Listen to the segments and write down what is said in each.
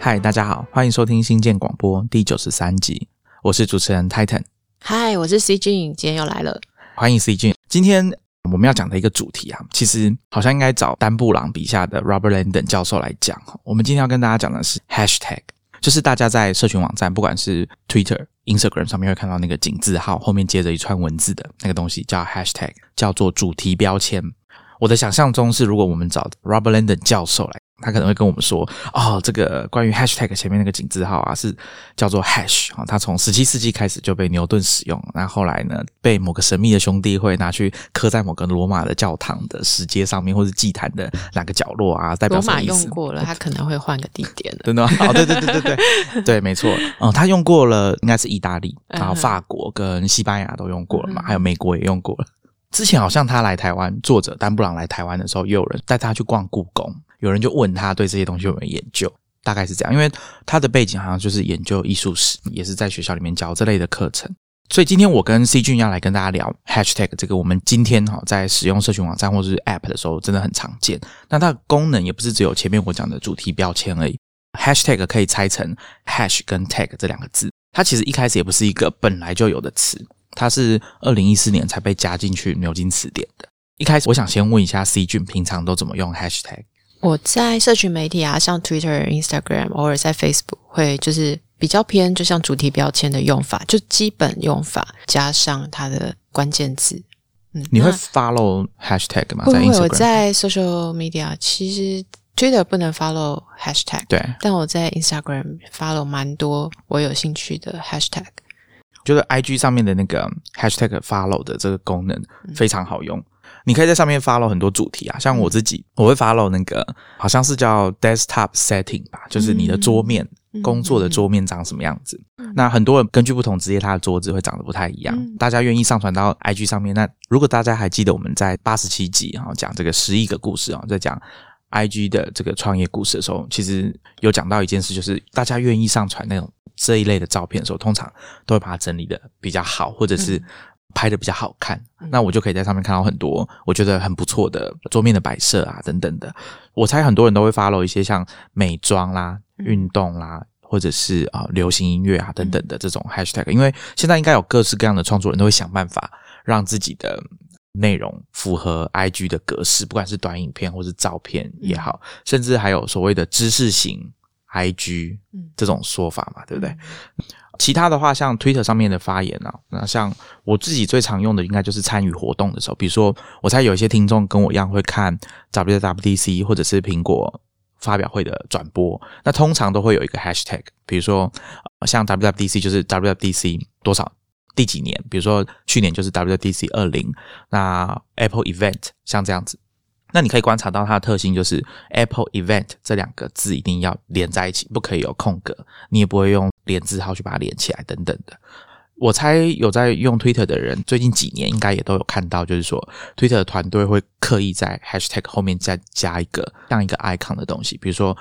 嗨，大家好，欢迎收听新建广播第九十三集，我是主持人 Titan。嗨，我是 C 君，今天又来了。欢迎 C 君。今天我们要讲的一个主题啊，其实好像应该找丹布朗笔下的 Robert Landon 教授来讲。我们今天要跟大家讲的是 Hashtag，就是大家在社群网站，不管是 Twitter、Instagram 上面会看到那个井字号后面接着一串文字的那个东西，叫 Hashtag，叫做主题标签。我的想象中是，如果我们找 Robert Landon 教授来。他可能会跟我们说：“哦，这个关于 hashtag 前面那个井字号啊，是叫做 hash 啊，它从十七世纪开始就被牛顿使用，那后来呢，被某个神秘的兄弟会拿去刻在某个罗马的教堂的石阶上面，或者祭坛的哪个角落啊，代表罗马用过了，他可能会换个地点真的？哦，对对对对对 对，没错。哦，他用过了，应该是意大利，然后法国跟西班牙都用过了嘛，还有美国也用过了。之前好像他来台湾，作者丹布朗来台湾的时候，也有人带他去逛故宫。”有人就问他对这些东西有没有研究，大概是这样，因为他的背景好像就是研究艺术史，也是在学校里面教这类的课程。所以今天我跟 C 君要来跟大家聊 Hashtag 这个，我们今天哈在使用社群网站或者是 App 的时候，真的很常见。那它的功能也不是只有前面我讲的主题标签而已。Hashtag 可以拆成 Hash 跟 Tag 这两个字，它其实一开始也不是一个本来就有的词，它是二零一四年才被加进去牛津词典的。一开始我想先问一下 C 君，平常都怎么用 Hashtag？我在社群媒体啊，像 Twitter、Instagram，偶尔在 Facebook 会就是比较偏，就像主题标签的用法，就基本用法加上它的关键字。嗯，你会 follow hashtag 吗？不会，我在 social media 其实 Twitter 不能 follow hashtag，对，但我在 Instagram follow 蛮多我有兴趣的 hashtag。觉得 IG 上面的那个 hashtag follow 的这个功能非常好用。你可以在上面 follow 很多主题啊，像我自己，我会 follow 那个好像是叫 desktop setting 吧，就是你的桌面工作的桌面长什么样子。那很多人根据不同职业，他的桌子会长得不太一样。大家愿意上传到 IG 上面，那如果大家还记得我们在八十七集哈讲这个十亿个故事啊，在讲 IG 的这个创业故事的时候，其实有讲到一件事，就是大家愿意上传那种这一类的照片的时候，通常都会把它整理的比较好，或者是。拍的比较好看，那我就可以在上面看到很多我觉得很不错的桌面的摆设啊，等等的。我猜很多人都会 follow 一些像美妆啦、运动啦，或者是啊流行音乐啊等等的这种 hashtag。因为现在应该有各式各样的创作人都会想办法让自己的内容符合 IG 的格式，不管是短影片或是照片也好，甚至还有所谓的知识型 IG 这种说法嘛，对不对？其他的话，像 Twitter 上面的发言啊，那像我自己最常用的，应该就是参与活动的时候，比如说，我猜有一些听众跟我一样会看 WWDC 或者是苹果发表会的转播，那通常都会有一个 Hashtag，比如说像 WWDC 就是 WWDC 多少第几年，比如说去年就是 WWDC 二零，那 Apple Event 像这样子。那你可以观察到它的特性，就是 Apple Event 这两个字一定要连在一起，不可以有空格，你也不会用连字号去把它连起来等等的。我猜有在用 Twitter 的人，最近几年应该也都有看到，就是说 Twitter 团队会刻意在 Hashtag 后面再加一个像一个 icon 的东西，比如说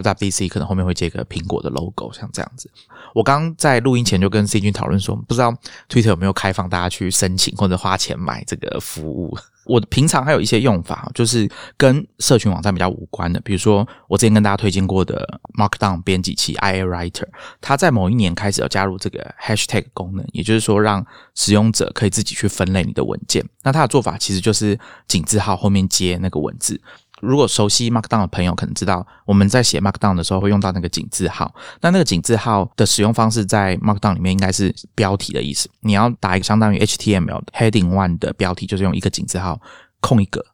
WWDC 可能后面会接个苹果的 logo，像这样子。我刚在录音前就跟 C 君讨论说，不知道 Twitter 有没有开放大家去申请或者花钱买这个服务。我平常还有一些用法，就是跟社群网站比较无关的，比如说我之前跟大家推荐过的 Markdown 编辑器 IA Writer，它在某一年开始要加入这个 Hashtag 功能，也就是说让使用者可以自己去分类你的文件。那它的做法其实就是井字号后面接那个文字。如果熟悉 Markdown 的朋友可能知道，我们在写 Markdown 的时候会用到那个井字号。那那个井字号的使用方式在 Markdown 里面应该是标题的意思。你要打一个相当于 HTML heading one 的标题，就是用一个井字号空一个。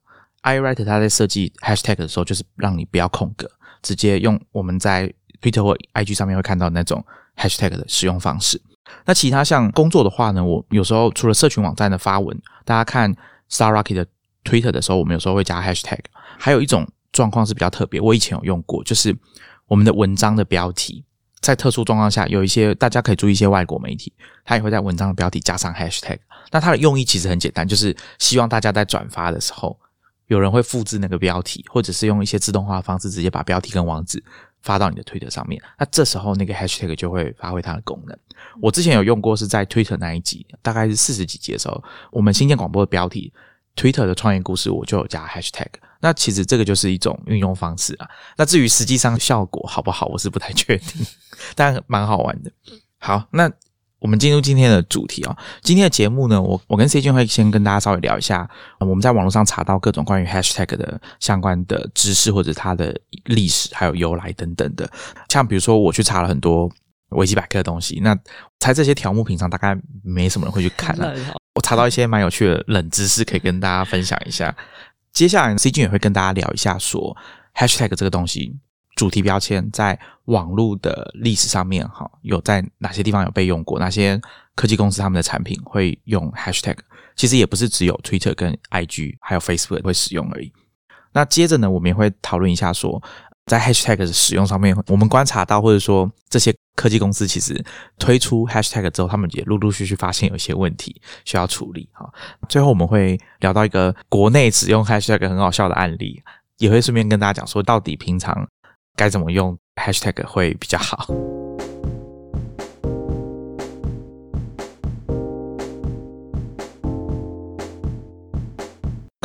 I Write 它在设计 Hashtag 的时候，就是让你不要空格，直接用我们在 Twitter 或 IG 上面会看到那种 Hashtag 的使用方式。那其他像工作的话呢，我有时候除了社群网站的发文，大家看 Star Rocket 的 Twitter 的时候，我们有时候会加 Hashtag。还有一种状况是比较特别，我以前有用过，就是我们的文章的标题，在特殊状况下，有一些大家可以注意一些外国媒体，他也会在文章的标题加上 hashtag。那它的用意其实很简单，就是希望大家在转发的时候，有人会复制那个标题，或者是用一些自动化的方式，直接把标题跟网址发到你的推特上面。那这时候那个 hashtag 就会发挥它的功能。我之前有用过，是在 Twitter 那一集，大概是四十几集的时候，我们新建广播的标题。Twitter 的创业故事，我就有加 Hashtag。那其实这个就是一种运用方式啊。那至于实际上效果好不好，我是不太确定，但蛮好玩的。好，那我们进入今天的主题啊。今天的节目呢，我我跟 C 君会先跟大家稍微聊一下，我们在网络上查到各种关于 Hashtag 的相关的知识，或者它的历史还有由来等等的。像比如说，我去查了很多维基百科的东西，那猜这些条目平常大概没什么人会去看啊。我查到一些蛮有趣的冷知识，可以跟大家分享一下。接下来，C 君也会跟大家聊一下，说 Hashtag 这个东西，主题标签在网络的历史上面，哈，有在哪些地方有被用过？哪些科技公司他们的产品会用 Hashtag？其实也不是只有 Twitter 跟 IG，还有 Facebook 会使用而已。那接着呢，我们也会讨论一下，说在 Hashtag 的使用上面，我们观察到，或者说这些。科技公司其实推出 Hashtag 之后，他们也陆陆续续发现有一些问题需要处理。哈，最后我们会聊到一个国内使用 Hashtag 很好笑的案例，也会顺便跟大家讲说，到底平常该怎么用 Hashtag 会比较好。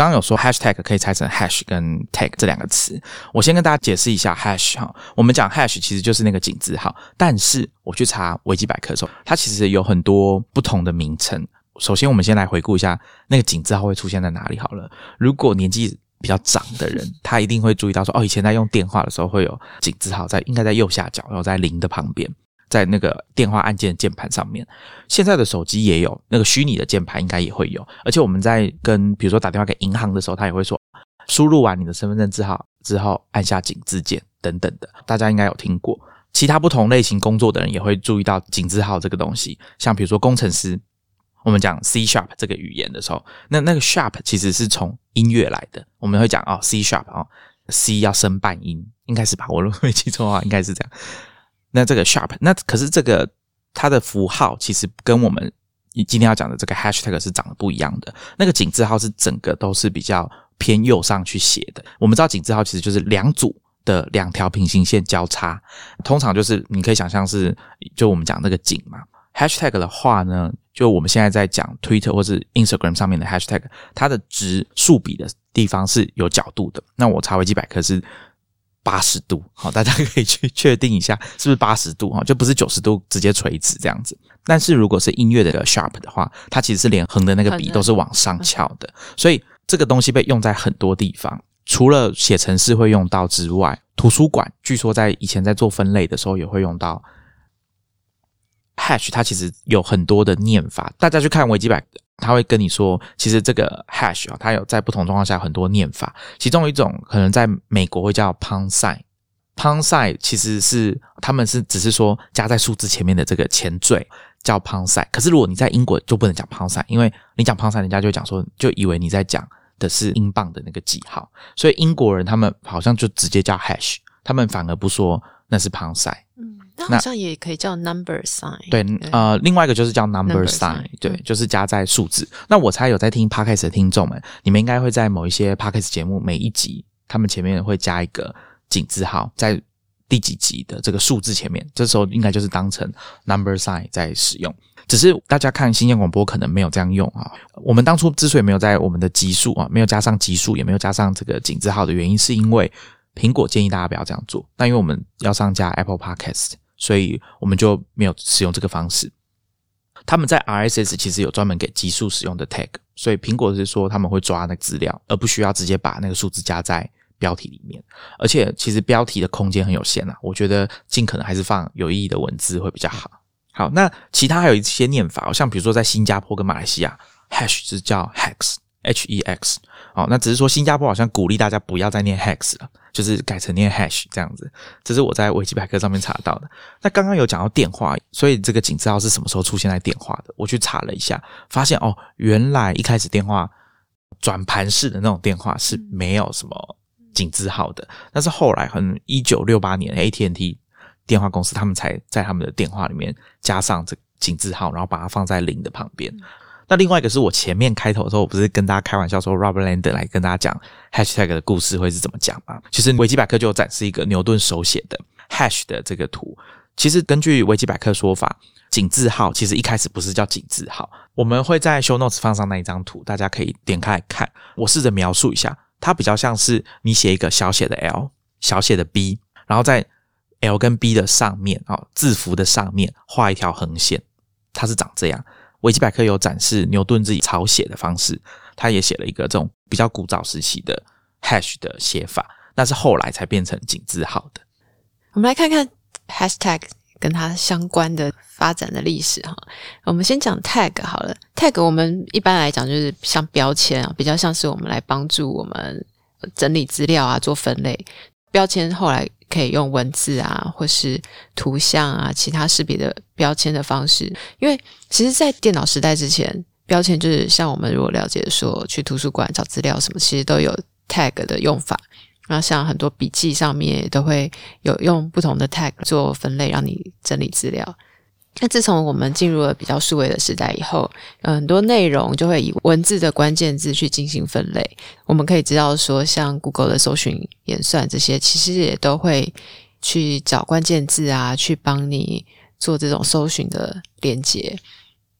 刚刚有说 hashtag 可以拆成 hash 跟 tag 这两个词，我先跟大家解释一下 hash 哈。我们讲 hash 其实就是那个井字号，但是我去查维基百科的时候，它其实有很多不同的名称。首先，我们先来回顾一下那个井字号会出现在哪里好了。如果年纪比较长的人，他一定会注意到说，哦，以前在用电话的时候会有井字号在，应该在右下角，然后在零的旁边。在那个电话按键键盘上面，现在的手机也有那个虚拟的键盘，应该也会有。而且我们在跟比如说打电话给银行的时候，他也会说，输入完你的身份证字号之后，按下井字键等等的，大家应该有听过。其他不同类型工作的人也会注意到井字号这个东西。像比如说工程师，我们讲 C sharp 这个语言的时候，那那个 sharp 其实是从音乐来的。我们会讲哦，C sharp 哦，C 要升半音，应该是吧？我如果没记错的话，应该是这样。那这个 sharp，那可是这个它的符号其实跟我们今天要讲的这个 hashtag 是长得不一样的。那个井字号是整个都是比较偏右上去写的。我们知道井字号其实就是两组的两条平行线交叉，通常就是你可以想象是就我们讲那个井嘛。hashtag 的话呢，就我们现在在讲 Twitter 或是 Instagram 上面的 hashtag，它的值竖笔的地方是有角度的。那我查维基百科是。八十度，好，大家可以去确定一下是不是八十度哈，就不是九十度直接垂直这样子。但是如果是音乐的 sharp 的话，它其实是连横的那个笔都是往上翘的，所以这个东西被用在很多地方，除了写程式会用到之外，图书馆据说在以前在做分类的时候也会用到。hash 它其实有很多的念法，大家去看维基百科，他会跟你说，其实这个 hash 啊，它有在不同状况下很多念法，其中一种可能在美国会叫 pound sign，pound sign 其实是他们是只是说加在数字前面的这个前缀叫 pound sign，可是如果你在英国就不能讲 pound sign，因为你讲 pound sign，人家就讲说就以为你在讲的是英镑的那个记号，所以英国人他们好像就直接叫 hash，他们反而不说那是 pound sign。那好像也可以叫 number sign。对，呃，另外一个就是叫 number sign，对，就是加在数字。那我猜有在听 podcast 的听众们，你们应该会在某一些 podcast 节目每一集，他们前面会加一个井字号，在第几集的这个数字前面，这时候应该就是当成 number sign 在使用。只是大家看新鲜广播可能没有这样用啊。我们当初之所以没有在我们的级数啊，没有加上级数，也没有加上这个井字号的原因，是因为苹果建议大家不要这样做。但因为我们要上架 Apple Podcast。所以我们就没有使用这个方式。他们在 RSS 其实有专门给基数使用的 tag，所以苹果是说他们会抓那个资料，而不需要直接把那个数字加在标题里面。而且其实标题的空间很有限啊，我觉得尽可能还是放有意义的文字会比较好。好，那其他还有一些念法，像比如说在新加坡跟马来西亚，hash 是叫 hex，h e x。哦，那只是说新加坡好像鼓励大家不要再念 hex 了。就是改成念 hash 这样子，这是我在维基百科上面查到的。那刚刚有讲到电话，所以这个井字号是什么时候出现在电话的？我去查了一下，发现哦，原来一开始电话转盘式的那种电话是没有什么井字号的，但是后来可能一九六八年 AT&T 电话公司他们才在他们的电话里面加上这井字号，然后把它放在零的旁边。那另外一个是我前面开头的时候，我不是跟大家开玩笑说，Robert Lander 来跟大家讲 Hashtag 的故事会是怎么讲吗？其实维基百科就有展示一个牛顿手写的 Hash 的这个图，其实根据维基百科说法，井字号其实一开始不是叫井字号。我们会在 show notes 放上那一张图，大家可以点开来看。我试着描述一下，它比较像是你写一个小写的 L、小写的 B，然后在 L 跟 B 的上面啊，字符的上面画一条横线，它是长这样。维基百科有展示牛顿自己抄写的方式，他也写了一个这种比较古早时期的 hash 的写法，那是后来才变成井字号的。我们来看看 hashtag 跟它相关的发展的历史哈。我们先讲 tag 好了，tag 我们一般来讲就是像标签啊，比较像是我们来帮助我们整理资料啊，做分类。标签后来可以用文字啊，或是图像啊，其他识别的标签的方式。因为其实，在电脑时代之前，标签就是像我们如果了解说去图书馆找资料什么，其实都有 tag 的用法。然后像很多笔记上面都会有用不同的 tag 做分类，让你整理资料。那自从我们进入了比较数位的时代以后，很多内容就会以文字的关键字去进行分类。我们可以知道说，像 Google 的搜寻演算这些，其实也都会去找关键字啊，去帮你做这种搜寻的连接。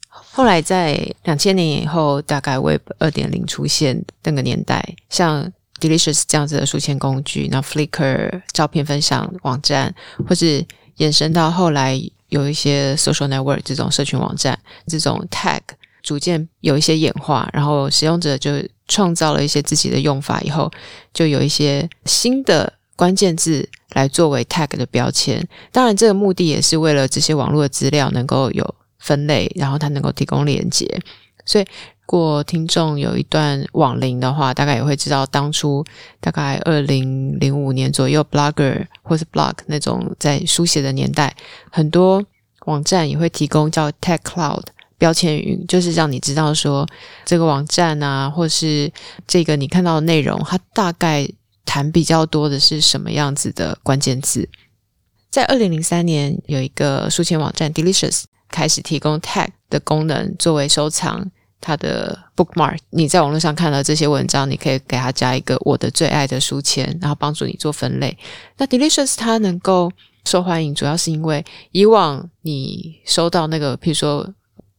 后来在两千年以后，大概 Web 二点零出现那个年代，像 Delicious 这样子的书签工具，那 Flickr 照片分享网站，或是延伸到后来。有一些 social network 这种社群网站，这种 tag 逐渐有一些演化，然后使用者就创造了一些自己的用法，以后就有一些新的关键字来作为 tag 的标签。当然，这个目的也是为了这些网络的资料能够有分类，然后它能够提供连接，所以。如果听众有一段网龄的话，大概也会知道，当初大概二零零五年左右，blogger 或是 blog 那种在书写的年代，很多网站也会提供叫 tag cloud 标签云，就是让你知道说这个网站啊，或是这个你看到的内容，它大概谈比较多的是什么样子的关键字。在二零零三年，有一个书签网站 Delicious 开始提供 tag 的功能作为收藏。它的 bookmark，你在网络上看到这些文章，你可以给它加一个我的最爱的书签，然后帮助你做分类。那 Delicious 它能够受欢迎，主要是因为以往你收到那个，譬如说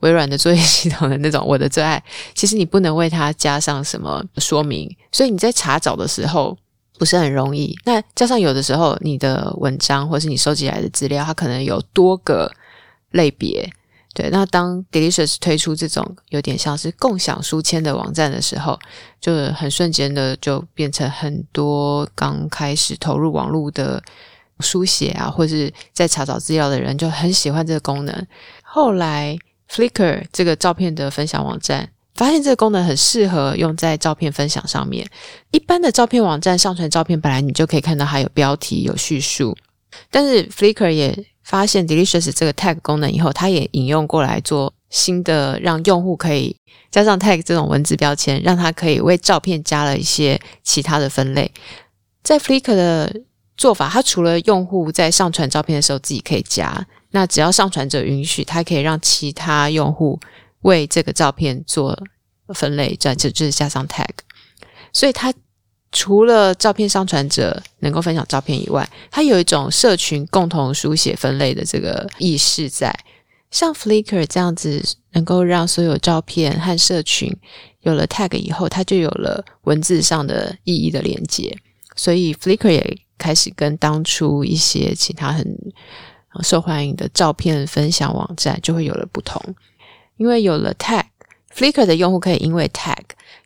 微软的作业系统的那种我的最爱，其实你不能为它加上什么说明，所以你在查找的时候不是很容易。那加上有的时候你的文章或是你收集来的资料，它可能有多个类别。对，那当 Delicious 推出这种有点像是共享书签的网站的时候，就很瞬间的就变成很多刚开始投入网络的书写啊，或是在查找资料的人就很喜欢这个功能。后来 Flickr 这个照片的分享网站发现这个功能很适合用在照片分享上面。一般的照片网站上传照片，本来你就可以看到它有标题、有叙述，但是 Flickr 也发现 Delicious 这个 tag 功能以后，它也引用过来做新的，让用户可以加上 tag 这种文字标签，让它可以为照片加了一些其他的分类。在 Flickr 的做法，它除了用户在上传照片的时候自己可以加，那只要上传者允许，它可以让其他用户为这个照片做分类，这就就是加上 tag。所以它。除了照片上传者能够分享照片以外，它有一种社群共同书写分类的这个意识在。像 Flickr 这样子，能够让所有照片和社群有了 tag 以后，它就有了文字上的意义的连接。所以 Flickr 也开始跟当初一些其他很受欢迎的照片分享网站就会有了不同，因为有了 tag，Flickr 的用户可以因为 tag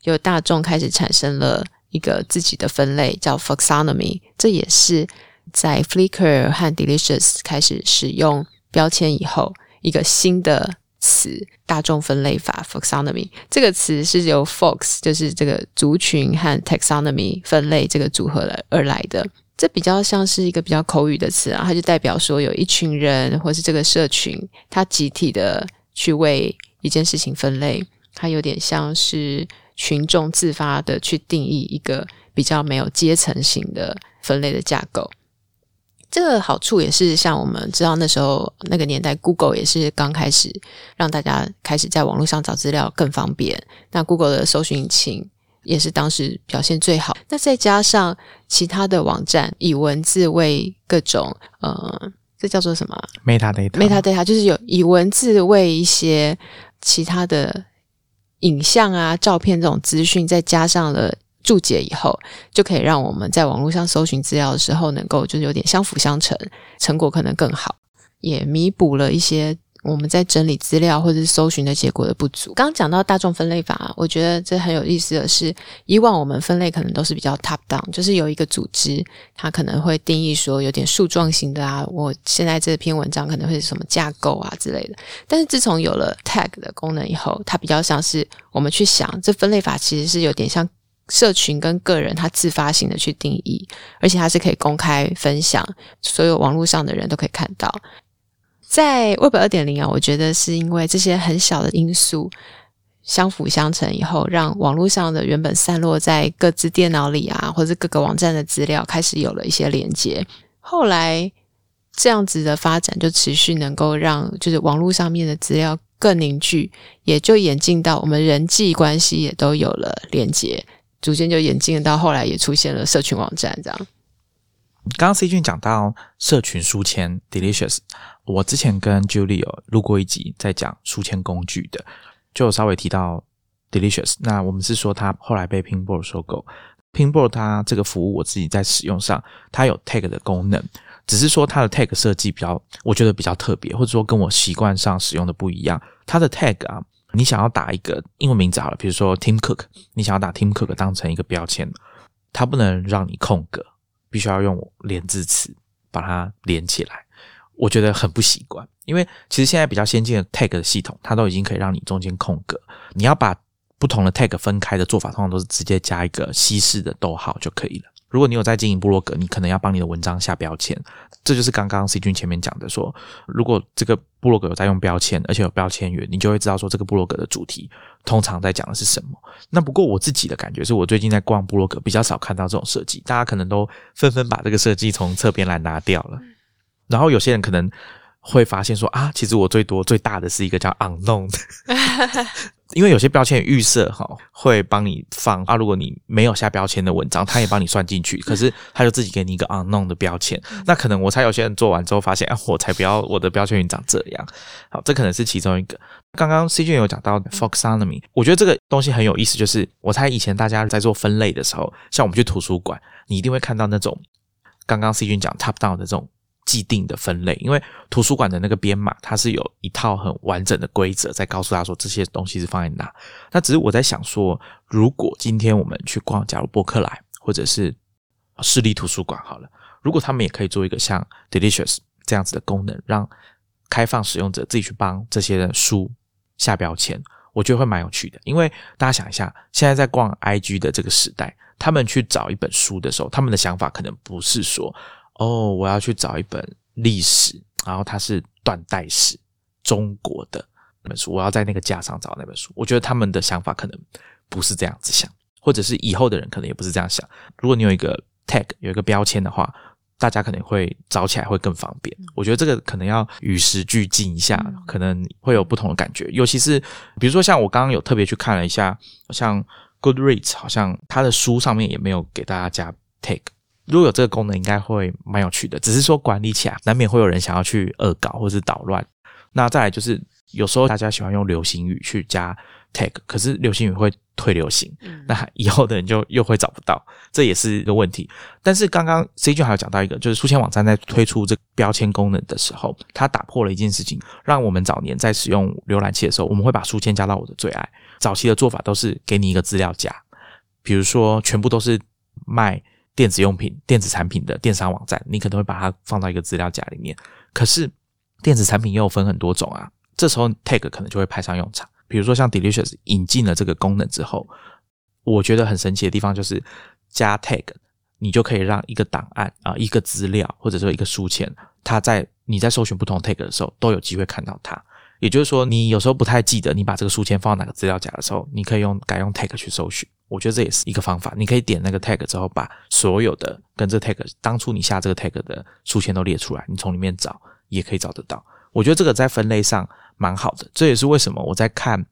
有大众开始产生了。一个自己的分类叫 Foxonomy，这也是在 Flickr 和 Delicious 开始使用标签以后一个新的词——大众分类法 Foxonomy。这个词是由 Fox，就是这个族群和 Taxonomy 分类这个组合来而来的。这比较像是一个比较口语的词啊，它就代表说有一群人或是这个社群，它集体的去为一件事情分类，它有点像是。群众自发的去定义一个比较没有阶层型的分类的架构，这个好处也是像我们知道那时候那个年代，Google 也是刚开始让大家开始在网络上找资料更方便。那 Google 的搜寻引擎也是当时表现最好。那再加上其他的网站以文字为各种呃这叫做什么啊 metadata metadata，就是有以文字为一些其他的影像啊、照片这种资讯，再加上了注解以后，就可以让我们在网络上搜寻资料的时候，能够就是有点相辅相成，成果可能更好，也弥补了一些我们在整理资料或者是搜寻的结果的不足。刚刚讲到大众分类法，我觉得这很有意思的是，以往我们分类可能都是比较 top down，就是有一个组织，它可能会定义说有点树状型的啊，我现在这篇文章可能会是什么架构啊之类的。但是自从有了 tag 的功能以后，它比较像是我们去想，这分类法其实是有点像社群跟个人他自发性的去定义，而且它是可以公开分享，所有网络上的人都可以看到。在 Web 二点零啊，我觉得是因为这些很小的因素相辅相成以后，让网络上的原本散落在各自电脑里啊，或者各个网站的资料开始有了一些连接。后来这样子的发展就持续能够让就是网络上面的资料更凝聚，也就演进到我们人际关系也都有了连接，逐渐就演进到后来也出现了社群网站这样。刚刚 C 君讲到社群书签 Delicious，我之前跟 Julie 有录过一集在讲书签工具的，就稍微提到 Delicious。那我们是说它后来被 Pinboard 收购，Pinboard 它这个服务我自己在使用上，它有 tag 的功能，只是说它的 tag 设计比较，我觉得比较特别，或者说跟我习惯上使用的不一样。它的 tag 啊，你想要打一个英文名字好了，比如说 Tim Cook，你想要打 Tim Cook 当成一个标签，它不能让你空格。必须要用连字词把它连起来，我觉得很不习惯。因为其实现在比较先进的 tag 的系统，它都已经可以让你中间空格。你要把不同的 tag 分开的做法，通常都是直接加一个西式的逗号就可以了。如果你有在经营部落格，你可能要帮你的文章下标签。这就是刚刚 C 君前面讲的，说如果这个部落格有在用标签，而且有标签源，你就会知道说这个部落格的主题通常在讲的是什么。那不过我自己的感觉是我最近在逛部落格，比较少看到这种设计，大家可能都纷纷把这个设计从侧边栏拿掉了。然后有些人可能会发现说啊，其实我最多最大的是一个叫 unknown 的。因为有些标签预设哈会帮你放啊，如果你没有下标签的文章，它也帮你算进去。可是它就自己给你一个 unknown 的标签，那可能我猜有些人做完之后发现啊，我才不要我的标签云长这样。好，这可能是其中一个。刚刚 C 君有讲到 Foxonomy，我觉得这个东西很有意思，就是我猜以前大家在做分类的时候，像我们去图书馆，你一定会看到那种刚刚 C 君讲 top down 的这种。既定的分类，因为图书馆的那个编码，它是有一套很完整的规则，在告诉他说这些东西是放在哪。那只是我在想说，如果今天我们去逛，假如博客来或者是市立图书馆好了，如果他们也可以做一个像 Delicious 这样子的功能，让开放使用者自己去帮这些书下标签，我觉得会蛮有趣的。因为大家想一下，现在在逛 IG 的这个时代，他们去找一本书的时候，他们的想法可能不是说。哦，我要去找一本历史，然后它是断代史，中国的那本书，我要在那个架上找那本书。我觉得他们的想法可能不是这样子想，或者是以后的人可能也不是这样想。如果你有一个 tag，有一个标签的话，大家可能会找起来会更方便。我觉得这个可能要与时俱进一下，可能会有不同的感觉。尤其是比如说像我刚刚有特别去看了一下，像 Goodreads，好像它的书上面也没有给大家加 tag。如果有这个功能，应该会蛮有趣的。只是说管理起来难免会有人想要去恶搞或是捣乱。那再来就是，有时候大家喜欢用流行语去加 tag，可是流行语会退流行，那以后的人就又会找不到，这也是一个问题。但是刚刚 C 君还有讲到一个，就是书签网站在推出这标签功能的时候，它打破了一件事情，让我们早年在使用浏览器的时候，我们会把书签加到我的最爱。早期的做法都是给你一个资料夹，比如说全部都是卖。电子用品、电子产品的电商网站，你可能会把它放到一个资料夹里面。可是电子产品又分很多种啊，这时候 tag 可能就会派上用场。比如说像 Delicious 引进了这个功能之后，我觉得很神奇的地方就是加 tag，你就可以让一个档案啊、一个资料或者说一个书签，它在你在搜寻不同 tag 的时候都有机会看到它。也就是说，你有时候不太记得你把这个书签放到哪个资料夹的时候，你可以用改用 tag 去搜寻。我觉得这也是一个方法，你可以点那个 tag 之后，把所有的跟这 tag 当初你下这个 tag 的书签都列出来，你从里面找也可以找得到。我觉得这个在分类上蛮好的，这也是为什么我在看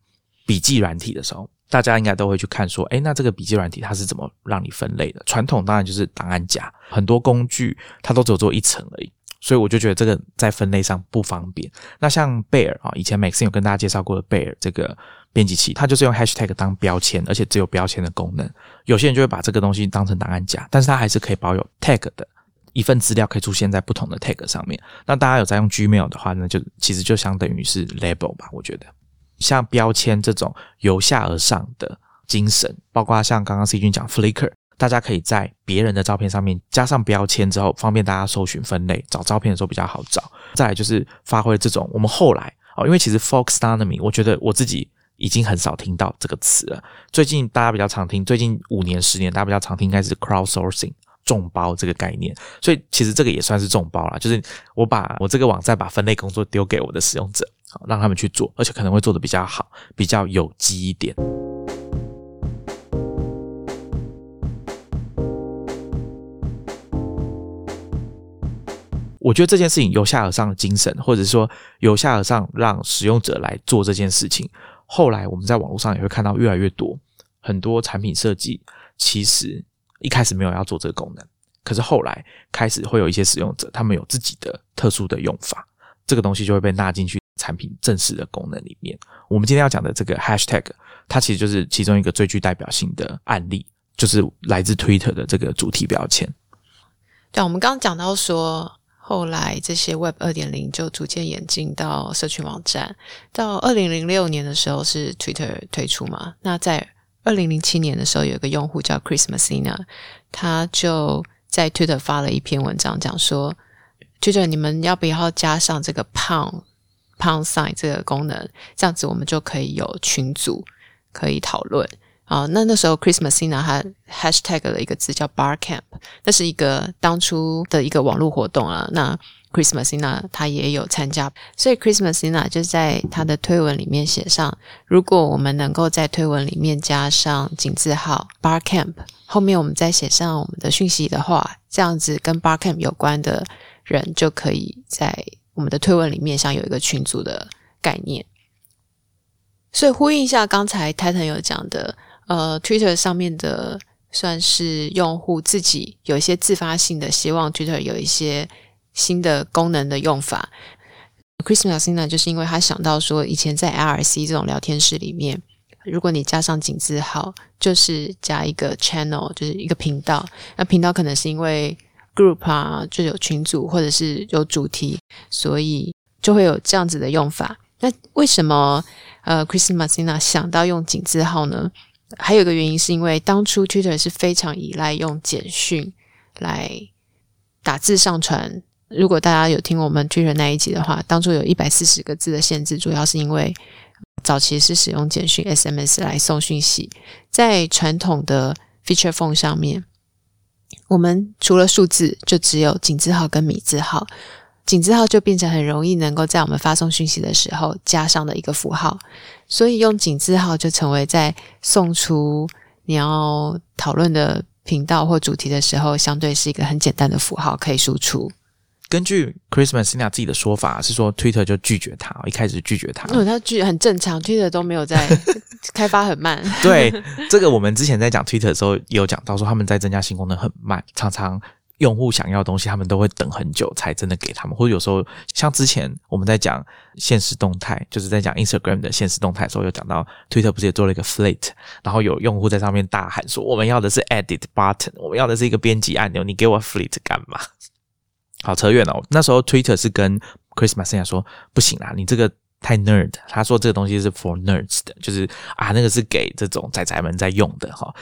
笔记软体的时候，大家应该都会去看说，哎，那这个笔记软体它是怎么让你分类的？传统当然就是档案夹，很多工具它都只有做一层而已。所以我就觉得这个在分类上不方便。那像贝尔啊，以前 Max 有跟大家介绍过的贝尔这个编辑器，它就是用 Hashtag 当标签，而且只有标签的功能。有些人就会把这个东西当成档案夹，但是它还是可以保有 Tag 的一份资料，可以出现在不同的 Tag 上面。那大家有在用 Gmail 的话呢，就其实就相等于是 Label 吧，我觉得。像标签这种由下而上的精神，包括像刚刚 C 君讲 Flickr。大家可以在别人的照片上面加上标签之后，方便大家搜寻分类，找照片的时候比较好找。再来就是发挥这种我们后来哦，因为其实 folksonomy，我觉得我自己已经很少听到这个词了。最近大家比较常听，最近五年十年大家比较常听，应该是 crowdsourcing 众包这个概念。所以其实这个也算是众包啦，就是我把我这个网站把分类工作丢给我的使用者，好让他们去做，而且可能会做的比较好，比较有机一点。我觉得这件事情由下而上的精神，或者说由下而上让使用者来做这件事情，后来我们在网络上也会看到越来越多很多产品设计，其实一开始没有要做这个功能，可是后来开始会有一些使用者，他们有自己的特殊的用法，这个东西就会被纳进去产品正式的功能里面。我们今天要讲的这个 hashtag，它其实就是其中一个最具代表性的案例，就是来自 Twitter 的这个主题标签。对，我们刚刚讲到说。后来，这些 Web 二点零就逐渐演进到社群网站。到二零零六年的时候，是 Twitter 推出嘛？那在二零零七年的时候，有一个用户叫 Chris Messina，他就在 Twitter 发了一篇文章，讲说：Twitter 你们要不要加上这个 pound pound sign 这个功能？这样子我们就可以有群组可以讨论。啊，那那时候 Christmasina 他 hashtag 了一个字叫 Bar Camp，那是一个当初的一个网络活动啊。那 Christmasina 他也有参加，所以 Christmasina 就在他的推文里面写上：如果我们能够在推文里面加上井字号 Bar Camp，后面我们再写上我们的讯息的话，这样子跟 Bar Camp 有关的人就可以在我们的推文里面像有一个群组的概念。所以呼应一下刚才 Titan 有讲的。呃，Twitter 上面的算是用户自己有一些自发性的希望，Twitter 有一些新的功能的用法。Christmas 呢，就是因为他想到说，以前在 LRC 这种聊天室里面，如果你加上井字号，就是加一个 channel，就是一个频道。那频道可能是因为 group 啊，就有群组或者是有主题，所以就会有这样子的用法。那为什么呃，Christmas 呢想到用井字号呢？还有一个原因，是因为当初 Twitter 是非常依赖用简讯来打字上传。如果大家有听我们 Twitter 那一集的话，当初有一百四十个字的限制，主要是因为早期是使用简讯 SMS 来送讯息。在传统的 Feature Phone 上面，我们除了数字，就只有井字号跟米字号。井字号就变成很容易能够在我们发送讯息的时候加上的一个符号，所以用井字号就成为在送出你要讨论的频道或主题的时候，相对是一个很简单的符号可以输出。根据 Christmas Sina 自己的说法是说，Twitter 就拒绝他，一开始拒绝他，嗯，他拒很正常，Twitter 都没有在 开发很慢。对，这个我们之前在讲 Twitter 的时候有讲到说，他们在增加新功能很慢，常常。用户想要的东西，他们都会等很久才真的给他们，或者有时候像之前我们在讲现实动态，就是在讲 Instagram 的现实动态的时候，有讲到 Twitter 不是也做了一个 Fleet，然后有用户在上面大喊说：“我们要的是 Edit Button，我们要的是一个编辑按钮，你给我 Fleet 干嘛？”好扯远了。那时候 Twitter 是跟 Chris m a s s i a 说：“不行啦，你这个太 Nerd。”他说这个东西是 For Nerds 的，就是啊，那个是给这种仔仔们在用的哈。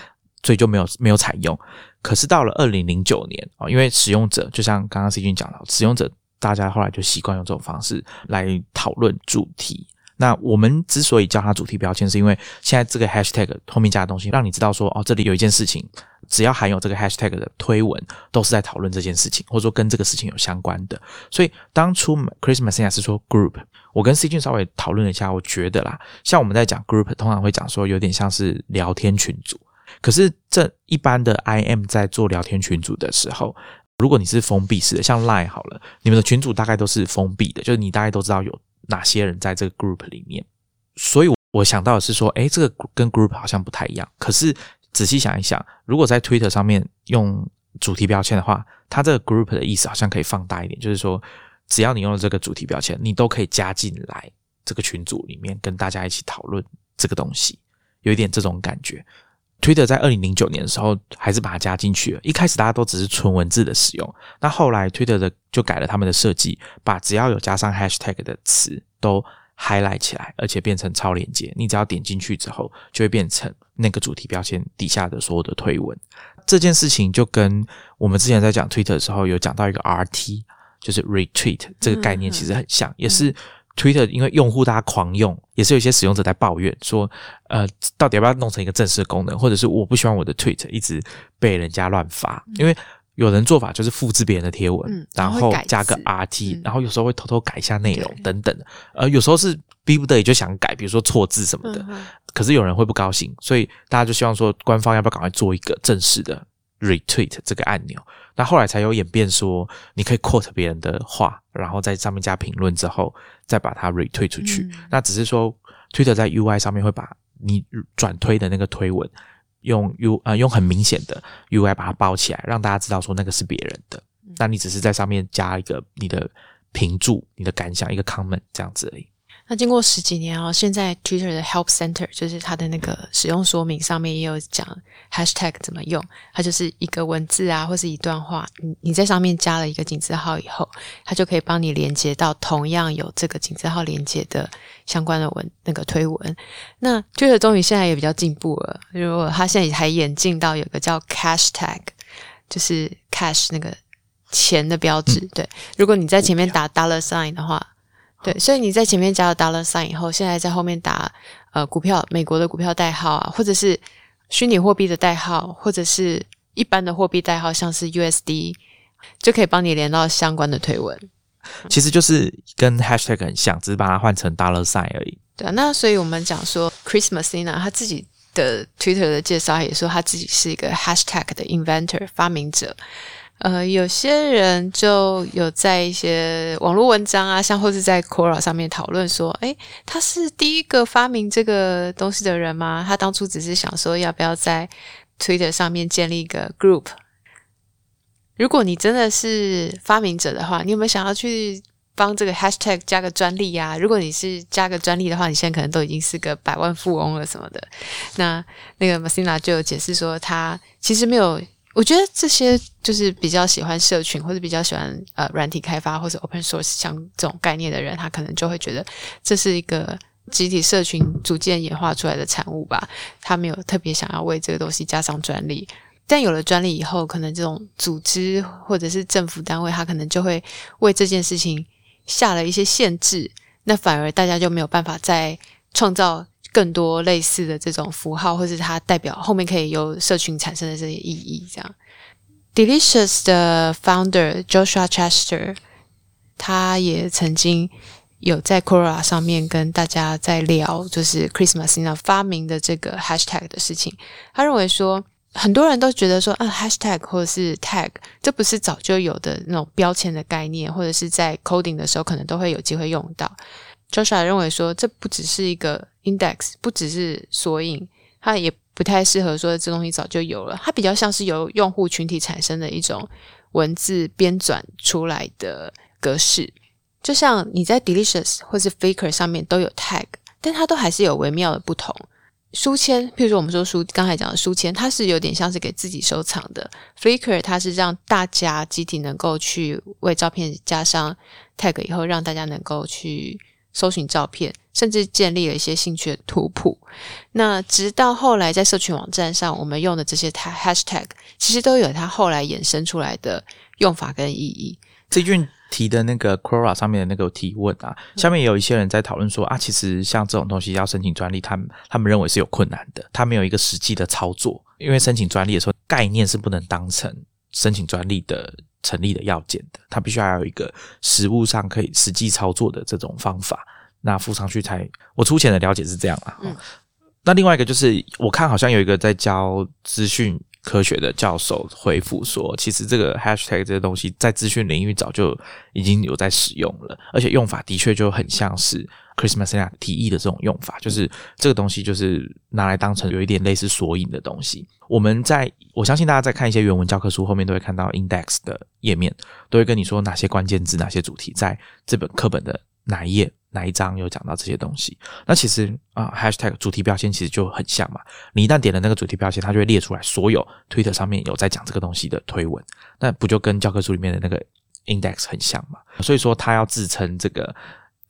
所以就没有没有采用，可是到了二零零九年啊，因为使用者就像刚刚 C 君讲了，使用者大家后来就习惯用这种方式来讨论主题。那我们之所以叫它主题标签，是因为现在这个 hashtag 后面加的东西，让你知道说哦，这里有一件事情，只要含有这个 hashtag 的推文，都是在讨论这件事情，或者说跟这个事情有相关的。所以当初 Christmas 应该是说 group，我跟 C 君稍微讨论了一下，我觉得啦，像我们在讲 group，通常会讲说有点像是聊天群组。可是，这一般的 IM 在做聊天群组的时候，如果你是封闭式的，像 Line 好了，你们的群组大概都是封闭的，就是你大概都知道有哪些人在这个 group 里面。所以，我想到的是说，诶，这个跟 group 好像不太一样。可是仔细想一想，如果在 Twitter 上面用主题标签的话，它这个 group 的意思好像可以放大一点，就是说，只要你用了这个主题标签，你都可以加进来这个群组里面，跟大家一起讨论这个东西，有一点这种感觉。Twitter 在二零零九年的时候还是把它加进去了，一开始大家都只是纯文字的使用，那后来 Twitter 的就改了他们的设计，把只要有加上 Hashtag 的词都 highlight 起来，而且变成超链接，你只要点进去之后，就会变成那个主题标签底下的所有的推文。这件事情就跟我们之前在讲 Twitter 的时候有讲到一个 RT，就是 retweet 这个概念其实很像，也是。Twitter 因为用户大家狂用，也是有一些使用者在抱怨说，呃，到底要不要弄成一个正式的功能，或者是我不希望我的 Tweet 一直被人家乱发，因为有人做法就是复制别人的贴文，然后加个 RT，然后有时候会偷偷改一下内容等等，呃，有时候是逼不得已就想改，比如说错字什么的，可是有人会不高兴，所以大家就希望说，官方要不要赶快做一个正式的 Retweet 这个按钮。那后来才有演变，说你可以 quote 别人的话，然后在上面加评论之后，再把它 retweet 出去。那只是说，Twitter 在 UI 上面会把你转推的那个推文用 U 啊用很明显的 UI 把它包起来，让大家知道说那个是别人的。那你只是在上面加一个你的评注、你的感想、一个 comment 这样子而已。那经过十几年啊，现在 Twitter 的 Help Center 就是它的那个使用说明上面也有讲 Hashtag 怎么用。它就是一个文字啊，或是一段话，你你在上面加了一个井字号以后，它就可以帮你连接到同样有这个井字号连接的相关的文那个推文。那 Twitter 终于现在也比较进步了，如果它现在还演进到有个叫 Cash Tag，就是 Cash 那个钱的标志。对，如果你在前面打 Dollar Sign 的话。对，所以你在前面加了 dollar sign 以后，现在在后面打呃股票，美国的股票代号啊，或者是虚拟货币的代号，或者是一般的货币代号，像是 USD，就可以帮你连到相关的推文。其实就是跟 hashtag 很像，只是把它换成 dollar sign 而已。对啊，那所以我们讲说，Christmas i n a 他自己的 Twitter 的介绍也说他自己是一个 hashtag 的 inventor 发明者。呃，有些人就有在一些网络文章啊，像或是在 Quora 上面讨论说，诶，他是第一个发明这个东西的人吗？他当初只是想说，要不要在 Twitter 上面建立一个 group？如果你真的是发明者的话，你有没有想要去帮这个 hashtag 加个专利啊？如果你是加个专利的话，你现在可能都已经是个百万富翁了什么的。那那个 Messina 就有解释说，他其实没有。我觉得这些就是比较喜欢社群或者比较喜欢呃软体开发或者 open source 像这种概念的人，他可能就会觉得这是一个集体社群逐渐演化出来的产物吧。他没有特别想要为这个东西加上专利，但有了专利以后，可能这种组织或者是政府单位，他可能就会为这件事情下了一些限制，那反而大家就没有办法再创造。更多类似的这种符号，或是它代表后面可以由社群产生的这些意义，这样。Delicious 的 founder Joshua Chester，他也曾经有在 Quora 上面跟大家在聊，就是 Christmas 那发明的这个 Hashtag 的事情。他认为说，很多人都觉得说，啊，Hashtag 或者是 Tag，这不是早就有的那种标签的概念，或者是在 coding 的时候可能都会有机会用到。Joshua 认为说，这不只是一个。Index 不只是索引，它也不太适合说这东西早就有了。它比较像是由用户群体产生的一种文字编纂出来的格式，就像你在 Delicious 或是 Faker 上面都有 tag，但它都还是有微妙的不同。书签，譬如说我们说书，刚才讲的书签，它是有点像是给自己收藏的。Faker 它是让大家集体能够去为照片加上 tag 以后，让大家能够去。搜寻照片，甚至建立了一些兴趣的图谱。那直到后来，在社群网站上，我们用的这些 hashtag，其实都有它后来衍生出来的用法跟意义。这句提的那个 Quora 上面的那个提问啊，下面也有一些人在讨论说啊，其实像这种东西要申请专利，他们他们认为是有困难的，他没有一个实际的操作，因为申请专利的时候，概念是不能当成申请专利的。成立的要件的，它必须要有一个实物上可以实际操作的这种方法，那附上去才。我粗浅的了解是这样啊。嗯。那另外一个就是，我看好像有一个在教资讯科学的教授回复说，其实这个 hashtag 这些东西在资讯领域早就已经有在使用了，而且用法的确就很像是 Chris Messina 提议的这种用法，就是这个东西就是拿来当成有一点类似索引的东西。我们在我相信大家在看一些原文教科书后面都会看到 index 的页面，都会跟你说哪些关键字、哪些主题在这本课本的哪一页、哪一章有讲到这些东西。那其实啊，hashtag 主题标签其实就很像嘛。你一旦点了那个主题标签，它就会列出来所有 Twitter 上面有在讲这个东西的推文，那不就跟教科书里面的那个 index 很像嘛？所以说他要自称这个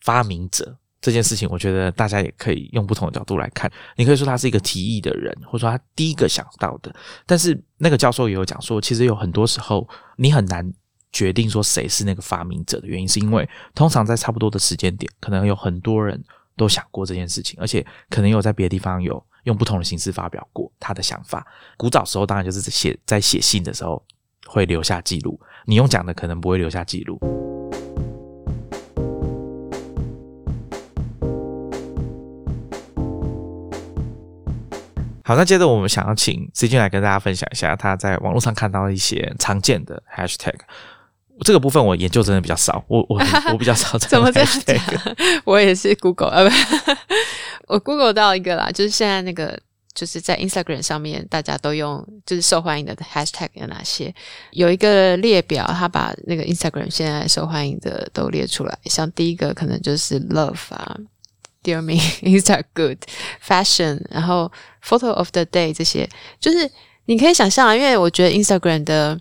发明者。这件事情，我觉得大家也可以用不同的角度来看。你可以说他是一个提议的人，或者说他第一个想到的。但是那个教授也有讲说，其实有很多时候你很难决定说谁是那个发明者的原因，是因为通常在差不多的时间点，可能有很多人都想过这件事情，而且可能有在别的地方有用不同的形式发表过他的想法。古早时候当然就是写在写信的时候会留下记录，你用讲的可能不会留下记录。好，那接着我们想要请 C 君来跟大家分享一下他在网络上看到一些常见的 Hashtag。这个部分我研究真的比较少，我我 我比较少。怎么这样讲？我也是 Google 啊，不，我 Google 到一个啦，就是现在那个就是在 Instagram 上面大家都用，就是受欢迎的 Hashtag 有哪些？有一个列表，他把那个 Instagram 现在受欢迎的都列出来，像第一个可能就是 Love 啊。Dear me, is that good? Fashion，然后 Photo of the day 这些，就是你可以想象啊，因为我觉得 Instagram 的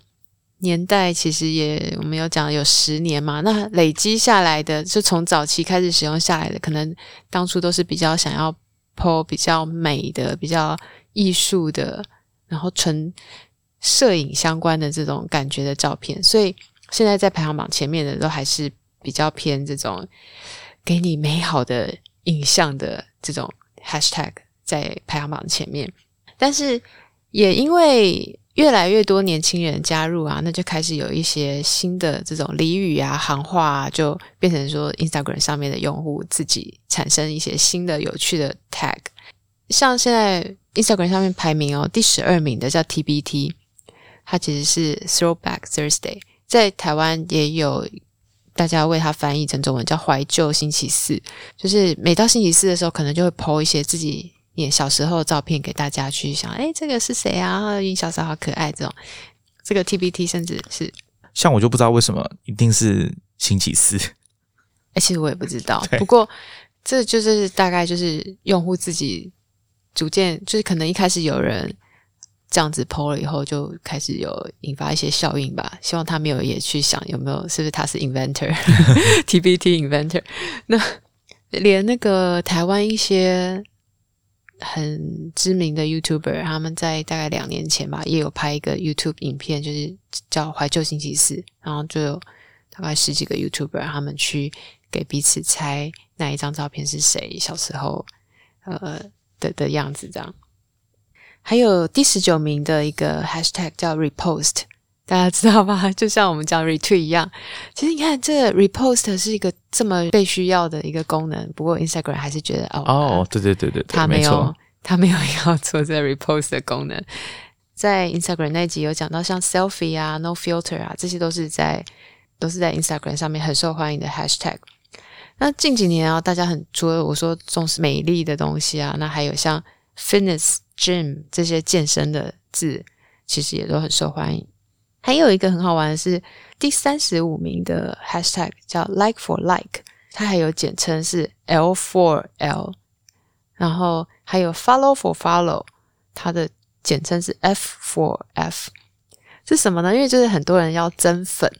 年代其实也我们有讲有十年嘛，那累积下来的，就从早期开始使用下来的，可能当初都是比较想要 po 比较美的、比较艺术的，然后纯摄影相关的这种感觉的照片，所以现在在排行榜前面的都还是比较偏这种给你美好的。影像的这种 hashtag 在排行榜前面，但是也因为越来越多年轻人加入啊，那就开始有一些新的这种俚语啊、行话，啊，就变成说 Instagram 上面的用户自己产生一些新的有趣的 tag。像现在 Instagram 上面排名哦第十二名的叫 TBT，它其实是 Throwback Thursday，在台湾也有。大家为它翻译成中文叫“怀旧星期四”，就是每到星期四的时候，可能就会 po 一些自己也小时候的照片给大家去想，哎，这个是谁啊？你小时候好可爱，这种这个 TBT 甚至是像我就不知道为什么一定是星期四，哎，其实我也不知道，不过这就是大概就是用户自己逐渐就是可能一开始有人。这样子 PO 了以后，就开始有引发一些效应吧。希望他没有也去想有没有是不是他是 inventor，TBT inventor。那连那个台湾一些很知名的 YouTuber，他们在大概两年前吧，也有拍一个 YouTube 影片，就是叫怀旧星期四，然后就有大概十几个 YouTuber，他们去给彼此猜那一张照片是谁小时候呃的的样子，这样。还有第十九名的一个 hashtag 叫 repost，大家知道吗？就像我们讲 retweet 一样。其实你看，这 repost 是一个这么被需要的一个功能。不过 Instagram 还是觉得哦，哦，对对对对，他没有，他没有要做这 repost 的功能。在 Instagram 那集有讲到，像 selfie 啊、no filter 啊，这些都是在都是在 Instagram 上面很受欢迎的 hashtag。那近几年啊，大家很除了我说重视美丽的东西啊，那还有像 fitness。Gym 这些健身的字其实也都很受欢迎。还有一个很好玩的是第三十五名的 hashtag 叫 like for like，它还有简称是 L for L，然后还有 follow for follow，它的简称是 F for F。是什么呢？因为就是很多人要增粉。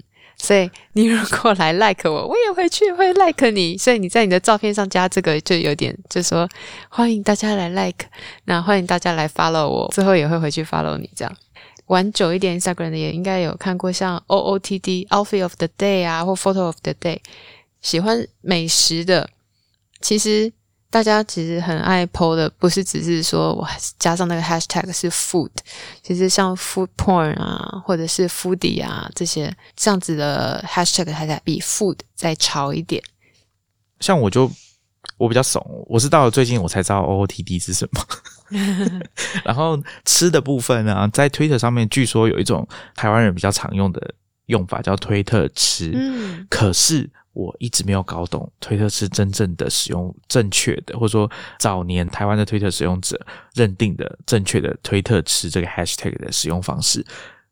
所以你如果来 like 我，我也会去会 like 你。所以你在你的照片上加这个，就有点就说欢迎大家来 like，那欢迎大家来 follow 我，最后也会回去 follow 你。这样玩久一点 Instagram 的也应该有看过像 OOTD Outfit of the Day 啊，或 Photo of the Day，喜欢美食的，其实。大家其实很爱 PO 的，不是只是说我加上那个 hashtag 是 food，其实像 food porn 啊，或者是 foodie 啊这些这样子的 hashtag 还在比 food 再潮一点。像我就我比较怂，我是到了最近我才知道 OOTD 是什么。然后吃的部分呢，在 Twitter 上面据说有一种台湾人比较常用的用法叫推特吃，可是。我一直没有搞懂推特是真正的使用正确的，或者说早年台湾的推特使用者认定的正确的推特吃这个 hashtag 的使用方式。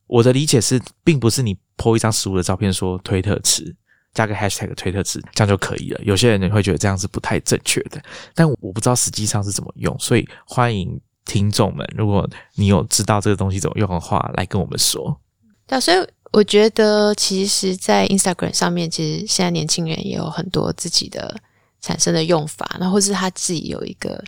我的理解是，并不是你 po 一张食物的照片说推特吃，加个 hashtag 推特吃，这样就可以了。有些人你会觉得这样是不太正确的，但我不知道实际上是怎么用，所以欢迎听众们，如果你有知道这个东西怎么用的话，来跟我们说。对，所以我觉得，其实，在 Instagram 上面，其实现在年轻人也有很多自己的产生的用法，然后或是他自己有一个。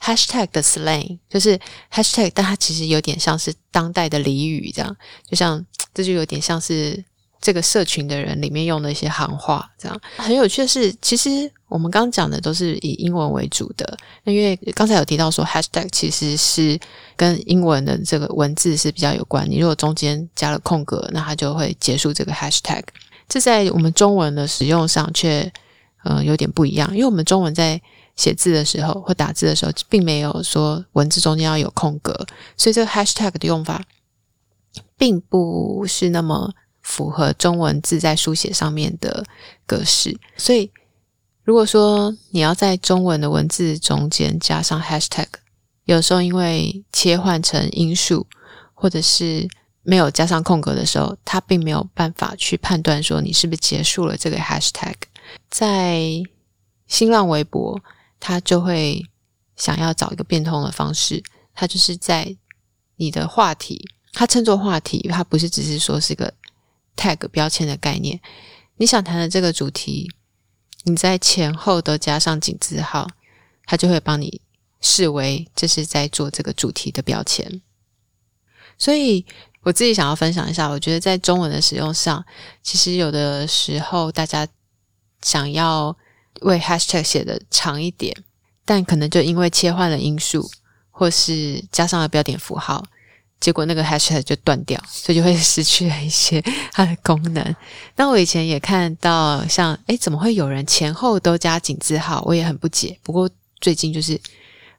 Hashtag 的 slang 就是 Hashtag，但它其实有点像是当代的俚语，这样就像这就有点像是这个社群的人里面用的一些行话，这样很有趣的是，其实我们刚刚讲的都是以英文为主的，因为刚才有提到说 Hashtag 其实是跟英文的这个文字是比较有关，你如果中间加了空格，那它就会结束这个 Hashtag。这在我们中文的使用上却呃有点不一样，因为我们中文在写字的时候或打字的时候，并没有说文字中间要有空格，所以这个 hashtag 的用法并不是那么符合中文字在书写上面的格式。所以，如果说你要在中文的文字中间加上 hashtag，有时候因为切换成音数或者是没有加上空格的时候，它并没有办法去判断说你是不是结束了这个 hashtag。在新浪微博。它就会想要找一个变通的方式，它就是在你的话题，它称作话题，它不是只是说是个 tag 标签的概念。你想谈的这个主题，你在前后都加上井字号，他就会帮你视为这是在做这个主题的标签。所以我自己想要分享一下，我觉得在中文的使用上，其实有的时候大家想要。为 hashtag 写的长一点，但可能就因为切换了因素，或是加上了标点符号，结果那个 hashtag 就断掉，所以就会失去了一些 它的功能。那我以前也看到，像诶怎么会有人前后都加井字号？我也很不解。不过最近就是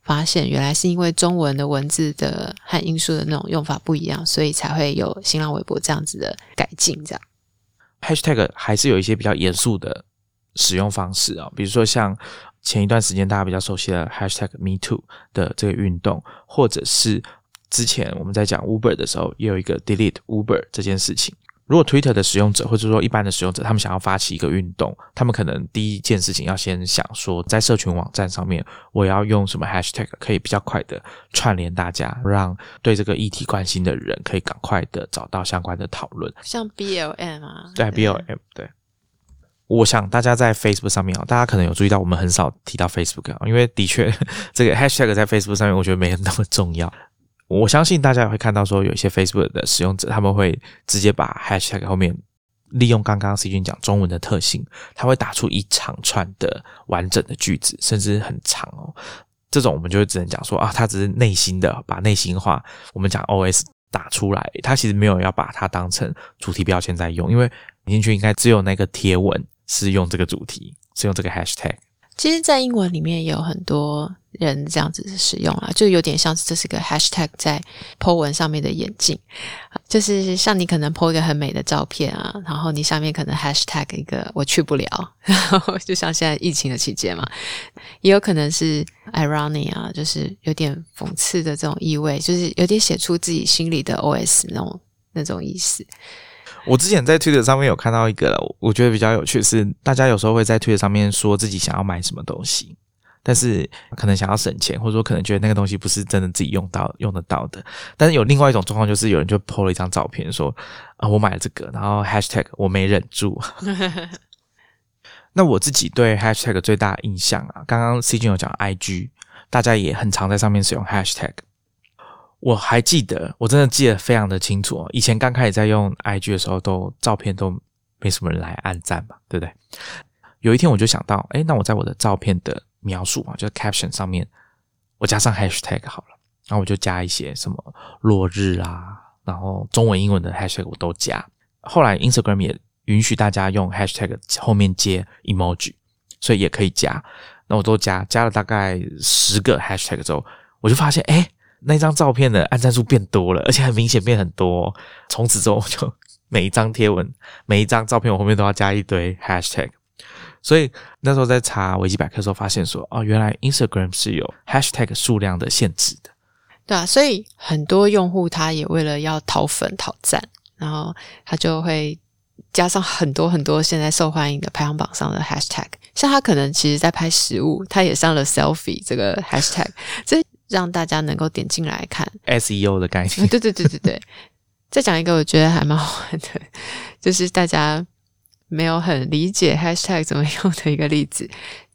发现，原来是因为中文的文字的和音素的那种用法不一样，所以才会有新浪微博这样子的改进。这样 hashtag 还是有一些比较严肃的。使用方式啊，比如说像前一段时间大家比较熟悉的 Hashtag Me Too 的这个运动，或者是之前我们在讲 Uber 的时候，也有一个 Delete Uber 这件事情。如果 Twitter 的使用者或者说一般的使用者，他们想要发起一个运动，他们可能第一件事情要先想说，在社群网站上面，我要用什么 Hashtag 可以比较快的串联大家，让对这个议题关心的人可以赶快的找到相关的讨论。像 BLM 啊，对 BLM 对。我想大家在 Facebook 上面啊，大家可能有注意到，我们很少提到 Facebook 啊，因为的确这个 Hashtag 在 Facebook 上面，我觉得没有那么重要。我相信大家也会看到说，有一些 Facebook 的使用者，他们会直接把 Hashtag 后面利用刚刚 C 君讲中文的特性，他会打出一长串的完整的句子，甚至很长哦。这种我们就只能讲说啊，他只是内心的把内心话，我们讲 OS 打出来，他其实没有要把它当成主题标签在用，因为进去应该只有那个贴文。是用这个主题，是用这个 hashtag。其实，在英文里面也有很多人这样子使用啊，就有点像是这是个 hashtag 在 po 文上面的眼镜，就是像你可能 po 一个很美的照片啊，然后你上面可能 hashtag 一个我去不了，然 后就像现在疫情的期间嘛，也有可能是 irony 啊，就是有点讽刺的这种意味，就是有点写出自己心里的 OS 那种那种意思。我之前在 Twitter 上面有看到一个，我觉得比较有趣是，大家有时候会在 Twitter 上面说自己想要买什么东西，但是可能想要省钱，或者说可能觉得那个东西不是真的自己用到用得到的。但是有另外一种状况，就是有人就 po 了一张照片，说啊我买了这个，然后 Hashtag 我没忍住。那我自己对 Hashtag 最大的印象啊，刚刚 C 君有讲 IG，大家也很常在上面使用 Hashtag。我还记得，我真的记得非常的清楚。以前刚开始在用 IG 的时候，都照片都没什么人来按赞嘛，对不对？有一天我就想到，哎，那我在我的照片的描述啊，就是 caption 上面，我加上 hashtag 好了。然后我就加一些什么落日啊，然后中文、英文的 hashtag 我都加。后来 Instagram 也允许大家用 hashtag 后面接 emoji，所以也可以加。那我都加，加了大概十个 hashtag 之后，我就发现，哎。那张照片的按赞数变多了，而且很明显变很多。从此之后，就每一张贴文、每一张照片，我后面都要加一堆 hashtag，所以那时候在查维基百科的时候，发现说，哦，原来 Instagram 是有 hashtag 数量的限制的。对啊，所以很多用户他也为了要讨粉讨赞，然后他就会加上很多很多现在受欢迎的排行榜上的 hashtag。像他可能其实在拍食物，他也上了 selfie 这个 hashtag，这让大家能够点进来看 SEO 的概念。对对对对对。再讲一个我觉得还蛮好玩的，就是大家没有很理解 hashtag 怎么用的一个例子。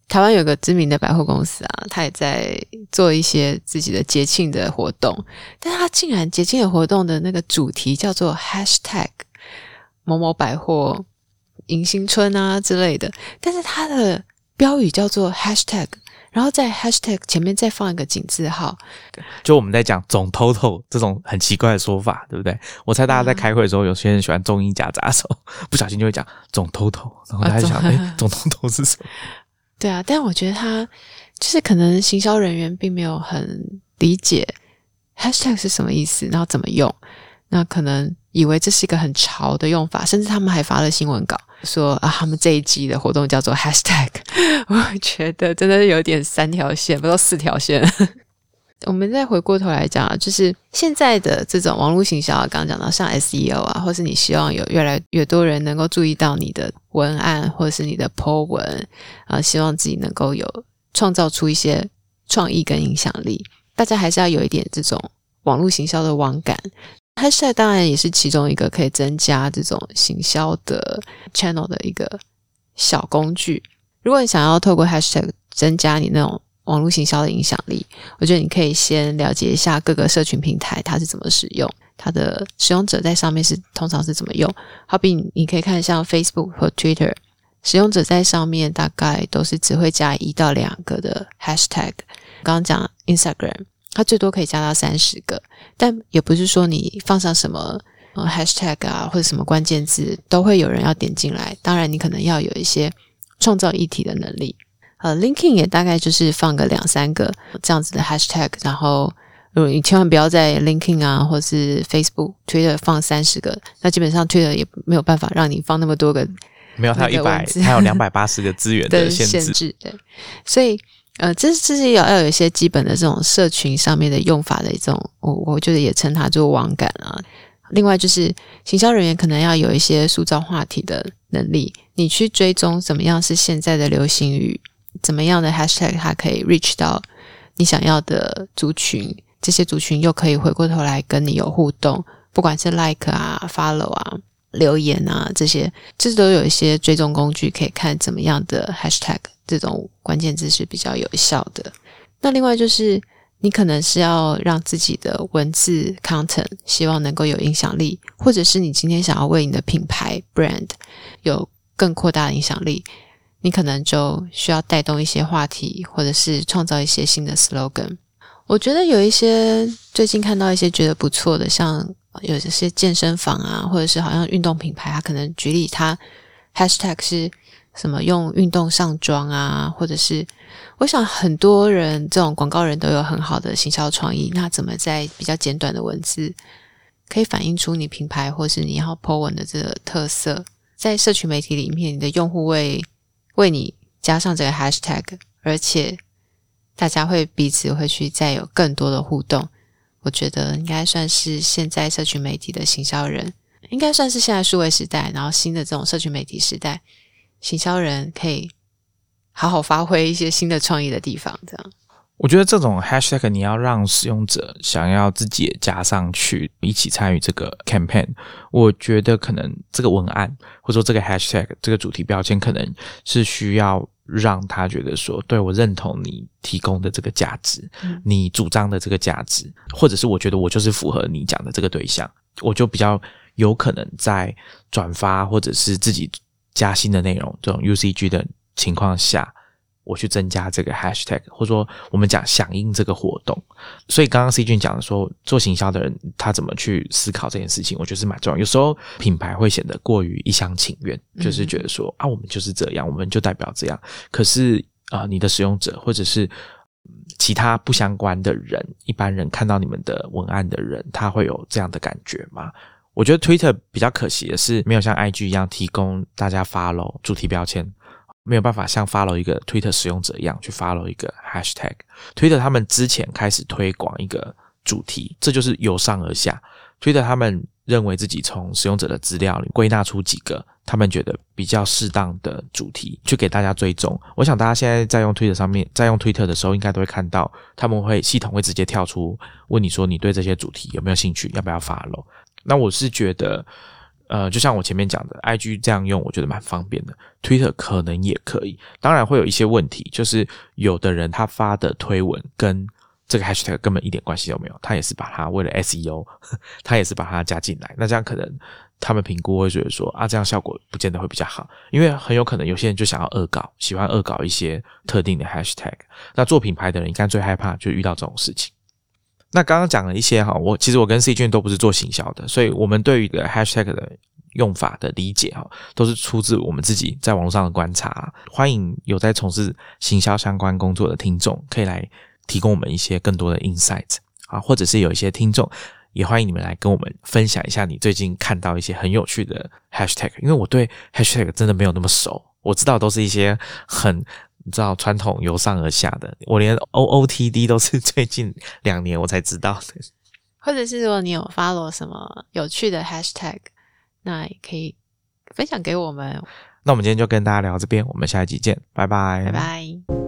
台湾有个知名的百货公司啊，他也在做一些自己的节庆的活动，但他竟然节庆的活动的那个主题叫做 hashtag 某某百货迎新春啊之类的，但是它的标语叫做 hashtag，然后在 hashtag 前面再放一个井字号，就我们在讲总 total 这种很奇怪的说法，对不对？我猜大家在开会的时候，有些人喜欢中英夹杂手，不小心就会讲总 total，然后大家想，哎，总 total 是什么？对啊，但我觉得他就是可能行销人员并没有很理解 hashtag 是什么意思，然后怎么用，那可能以为这是一个很潮的用法，甚至他们还发了新闻稿说啊，他们这一季的活动叫做 hashtag。我觉得真的是有点三条线，不到四条线。我们再回过头来讲啊，就是现在的这种网络行销啊，刚刚讲到像 SEO 啊，或是你希望有越来越多人能够注意到你的文案，或者是你的 po 文啊，希望自己能够有创造出一些创意跟影响力，大家还是要有一点这种网络行销的网感。Hashtag 当然也是其中一个可以增加这种行销的 channel 的一个小工具。如果你想要透过 Hashtag 增加你那种网络行销的影响力，我觉得你可以先了解一下各个社群平台它是怎么使用，它的使用者在上面是通常是怎么用。好比你可以看像 Facebook 和 Twitter，使用者在上面大概都是只会加一到两个的 Hashtag。刚刚讲 Instagram，它最多可以加到三十个，但也不是说你放上什么 Hashtag 啊或者什么关键字都会有人要点进来。当然，你可能要有一些创造议题的能力。呃，linking 也大概就是放个两三个这样子的 hashtag，然后如果你千万不要在 linking 啊，或是 Facebook、Twitter 放三十个，那基本上 Twitter 也没有办法让你放那么多个。没有，它有一百，它有两百八十个资源的限制。对，所以呃，这这是要要有一些基本的这种社群上面的用法的一种，我我觉得也称它做网感啊。另外就是行销人员可能要有一些塑造话题的能力，你去追踪怎么样是现在的流行语。怎么样的 hashtag 它可以 reach 到你想要的族群？这些族群又可以回过头来跟你有互动，不管是 like 啊、follow 啊、留言啊这些，这都有一些追踪工具可以看怎么样的 hashtag 这种关键字是比较有效的。那另外就是你可能是要让自己的文字 content 希望能够有影响力，或者是你今天想要为你的品牌 brand 有更扩大的影响力。你可能就需要带动一些话题，或者是创造一些新的 slogan。我觉得有一些最近看到一些觉得不错的，像有一些健身房啊，或者是好像运动品牌，它可能举例它 hashtag 是什么用运动上妆啊，或者是我想很多人这种广告人都有很好的行销创意。那怎么在比较简短的文字可以反映出你品牌或是你要 po 文的这个特色？在社群媒体里面，你的用户为为你加上这个 hashtag，而且大家会彼此会去再有更多的互动，我觉得应该算是现在社群媒体的行销人，应该算是现在数位时代，然后新的这种社群媒体时代，行销人可以好好发挥一些新的创意的地方，这样。我觉得这种 hashtag 你要让使用者想要自己也加上去一起参与这个 campaign，我觉得可能这个文案或者说这个 hashtag 这个主题标签可能是需要让他觉得说，对我认同你提供的这个价值，你主张的这个价值，或者是我觉得我就是符合你讲的这个对象，我就比较有可能在转发或者是自己加新的内容这种 UCG 的情况下。我去增加这个 hashtag，或者说我们讲响应这个活动。所以刚刚 C 君讲的说，做行销的人他怎么去思考这件事情，我觉得是蛮重要。有时候品牌会显得过于一厢情愿，就是觉得说啊，我们就是这样，我们就代表这样。可是啊，你的使用者或者是其他不相关的人，一般人看到你们的文案的人，他会有这样的感觉吗？我觉得 Twitter 比较可惜的是，没有像 IG 一样提供大家 follow 主题标签。没有办法像 follow 一个 Twitter 使用者一样去 follow 一个 hashtag。Twitter 他们之前开始推广一个主题，这就是由上而下。Twitter 他们认为自己从使用者的资料里归纳出几个他们觉得比较适当的主题，去给大家追踪。我想大家现在在用 Twitter 上面，在用 Twitter 的时候，应该都会看到他们会系统会直接跳出问你说你对这些主题有没有兴趣，要不要 follow。那我是觉得，呃，就像我前面讲的，IG 这样用，我觉得蛮方便的。Twitter 可能也可以，当然会有一些问题，就是有的人他发的推文跟这个 hashtag 根本一点关系都没有，他也是把它为了 SEO，他也是把它加进来。那这样可能他们评估会觉得说啊，这样效果不见得会比较好，因为很有可能有些人就想要恶搞，喜欢恶搞一些特定的 hashtag。那做品牌的人，应该最害怕就遇到这种事情。那刚刚讲了一些哈，我其实我跟 C 君都不是做行销的，所以我们对于个 hashtag 的用法的理解哈，都是出自我们自己在网络上的观察。欢迎有在从事行销相关工作的听众，可以来提供我们一些更多的 insight 啊，或者是有一些听众，也欢迎你们来跟我们分享一下你最近看到一些很有趣的 hashtag，因为我对 hashtag 真的没有那么熟，我知道都是一些很。你知道传统由上而下的，我连 O O T D 都是 最近两年我才知道的。或者是如果你有 follow 什么有趣的 hashtag，那也可以分享给我们。那我们今天就跟大家聊这边，我们下一集见，拜拜，拜拜。